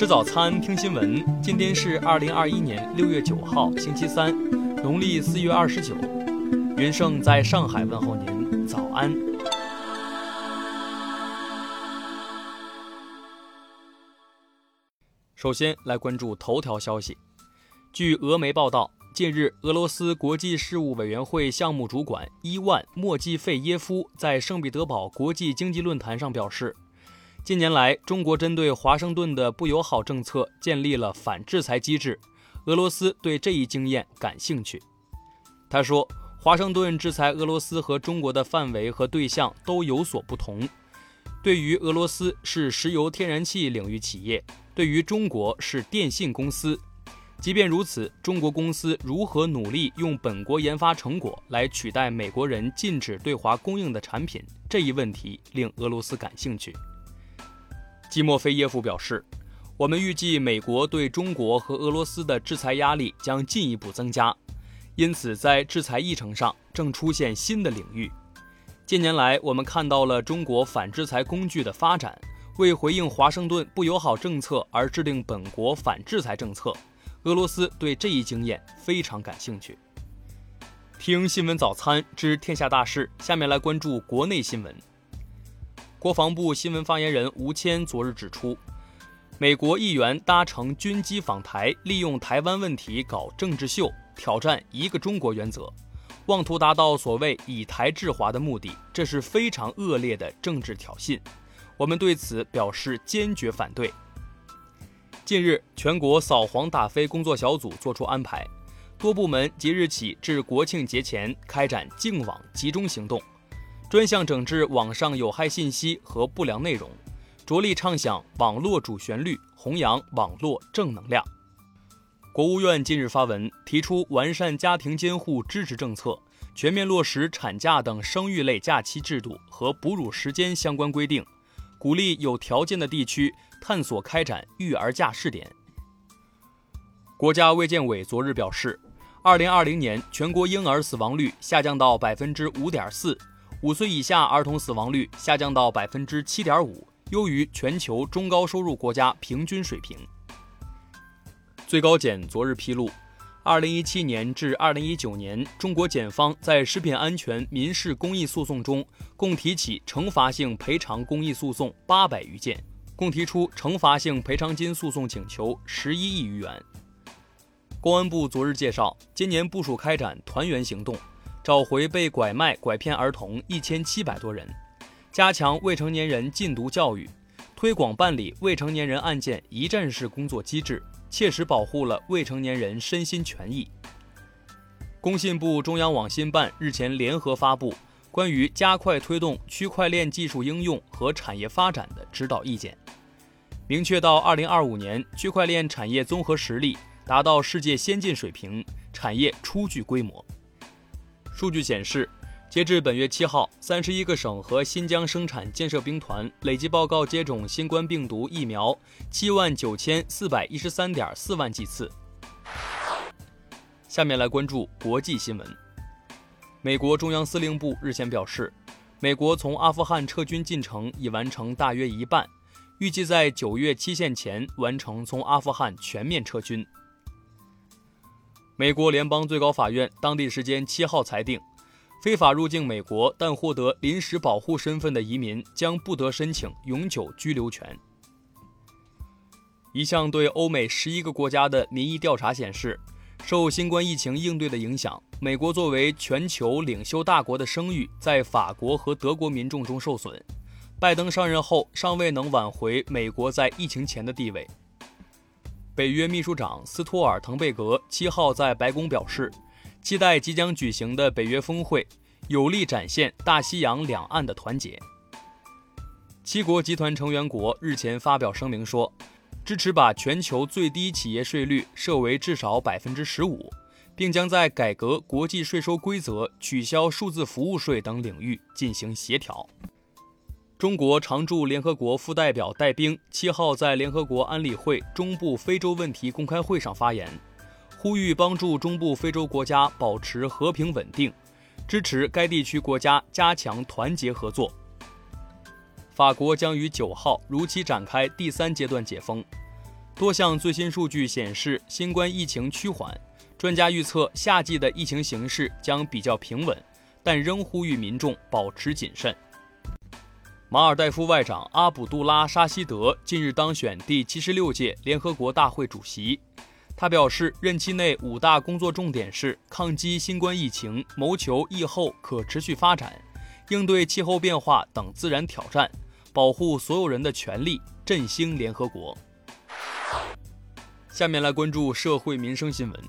吃早餐，听新闻。今天是二零二一年六月九号，星期三，农历四月二十九。云盛在上海问候您，早安。首先来关注头条消息。据俄媒报道，近日，俄罗斯国际事务委员会项目主管伊万·莫季费耶夫在圣彼得堡国际经济论坛上表示。近年来，中国针对华盛顿的不友好政策建立了反制裁机制。俄罗斯对这一经验感兴趣。他说，华盛顿制裁俄罗斯和中国的范围和对象都有所不同。对于俄罗斯是石油天然气领域企业，对于中国是电信公司。即便如此，中国公司如何努力用本国研发成果来取代美国人禁止对华供应的产品，这一问题令俄罗斯感兴趣。基莫菲耶夫表示：“我们预计美国对中国和俄罗斯的制裁压力将进一步增加，因此在制裁议程上正出现新的领域。近年来，我们看到了中国反制裁工具的发展，为回应华盛顿不友好政策而制定本国反制裁政策。俄罗斯对这一经验非常感兴趣。”听新闻早餐知天下大事，下面来关注国内新闻。国防部新闻发言人吴谦昨日指出，美国议员搭乘军机访台，利用台湾问题搞政治秀，挑战一个中国原则，妄图达到所谓以台制华的目的，这是非常恶劣的政治挑衅。我们对此表示坚决反对。近日，全国扫黄打非工作小组作出安排，多部门即日起至国庆节前开展净网集中行动。专项整治网上有害信息和不良内容，着力唱响网络主旋律，弘扬网络正能量。国务院近日发文，提出完善家庭监护支持政策，全面落实产假等生育类假期制度和哺乳时间相关规定，鼓励有条件的地区探索开展育儿假试点。国家卫健委昨日表示，二零二零年全国婴儿死亡率下降到百分之五点四。五岁以下儿童死亡率下降到百分之七点五，优于全球中高收入国家平均水平。最高检昨日披露，二零一七年至二零一九年，中国检方在食品安全民事公益诉讼中，共提起惩罚性赔偿公益诉讼八百余件，共提出惩罚性赔偿金诉讼请求十一亿余元。公安部昨日介绍，今年部署开展团圆行动。找回被拐卖、拐骗儿童一千七百多人，加强未成年人禁毒教育，推广办理未成年人案件一站式工作机制，切实保护了未成年人身心权益。工信部中央网信办日前联合发布关于加快推动区块链技术应用和产业发展的指导意见，明确到二零二五年，区块链产业综合实力达到世界先进水平，产业初具规模。数据显示，截至本月七号，三十一个省和新疆生产建设兵团累计报告接种新冠病毒疫苗七万九千四百一十三点四万剂次。下面来关注国际新闻。美国中央司令部日前表示，美国从阿富汗撤军进程已完成大约一半，预计在九月期限前完成从阿富汗全面撤军。美国联邦最高法院当地时间七号裁定，非法入境美国但获得临时保护身份的移民将不得申请永久居留权。一项对欧美十一个国家的民意调查显示，受新冠疫情应对的影响，美国作为全球领袖大国的声誉在法国和德国民众中受损。拜登上任后尚未能挽回美国在疫情前的地位。北约秘书长斯托尔滕贝格七号在白宫表示，期待即将举行的北约峰会有力展现大西洋两岸的团结。七国集团成员国日前发表声明说，支持把全球最低企业税率设为至少百分之十五，并将在改革国际税收规则、取消数字服务税等领域进行协调。中国常驻联合国副代表戴兵七号在联合国安理会中部非洲问题公开会上发言，呼吁帮助中部非洲国家保持和平稳定，支持该地区国家加强团结合作。法国将于九号如期展开第三阶段解封，多项最新数据显示，新冠疫情趋缓。专家预测，夏季的疫情形势将比较平稳，但仍呼吁民众保持谨慎。马尔代夫外长阿卜杜拉沙希德近日当选第七十六届联合国大会主席。他表示，任期内五大工作重点是抗击新冠疫情、谋求疫后可持续发展、应对气候变化等自然挑战、保护所有人的权利、振兴联合国。下面来关注社会民生新闻。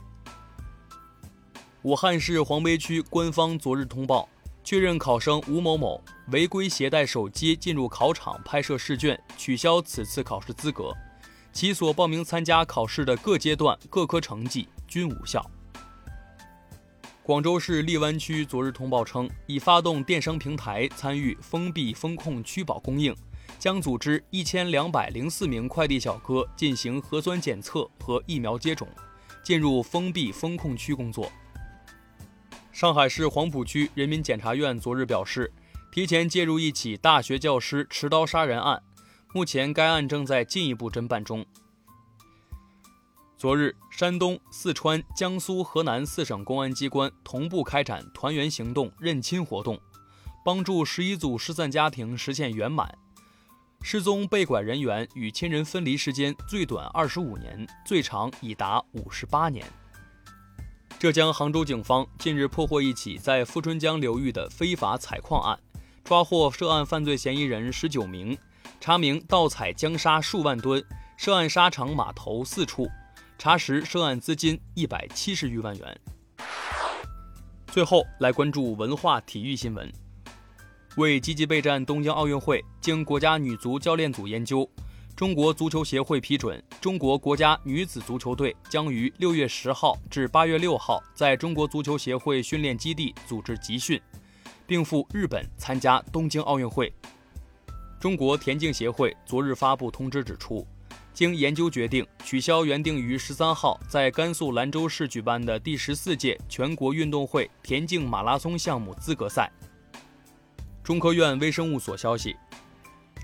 武汉市黄陂区官方昨日通报。确认考生吴某某违规携带手机进入考场拍摄试卷，取消此次考试资格。其所报名参加考试的各阶段各科成绩均无效。广州市荔湾区昨日通报称，已发动电商平台参与封闭封控区保供应，将组织一千两百零四名快递小哥进行核酸检测和疫苗接种，进入封闭封控区工作。上海市黄浦区人民检察院昨日表示，提前介入一起大学教师持刀杀人案，目前该案正在进一步侦办中。昨日，山东、四川、江苏、河南四省公安机关同步开展团圆行动认亲活动，帮助十一组失散家庭实现圆满。失踪被拐人员与亲人分离时间最短二十五年，最长已达五十八年。浙江杭州警方近日破获一起在富春江流域的非法采矿案，抓获涉案犯罪嫌疑人十九名，查明盗采江沙数万吨，涉案沙场码头四处，查实涉案资金一百七十余万元。最后来关注文化体育新闻，为积极备战东京奥运会，经国家女足教练组研究。中国足球协会批准，中国国家女子足球队将于六月十号至八月六号在中国足球协会训练基地组织集训，并赴日本参加东京奥运会。中国田径协会昨日发布通知指出，经研究决定，取消原定于十三号在甘肃兰州市举办的第十四届全国运动会田径马拉松项目资格赛。中科院微生物所消息。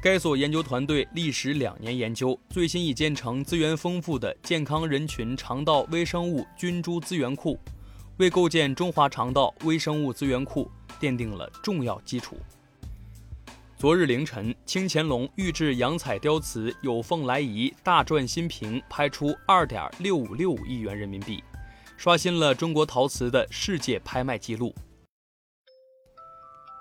该所研究团队历时两年研究，最新已建成资源丰富的健康人群肠道微生物菌株资源库，为构建中华肠道微生物资源库奠定了重要基础。昨日凌晨，清乾隆御制洋彩雕瓷有凤来仪大篆新瓶拍出二点六五六五亿元人民币，刷新了中国陶瓷的世界拍卖纪录。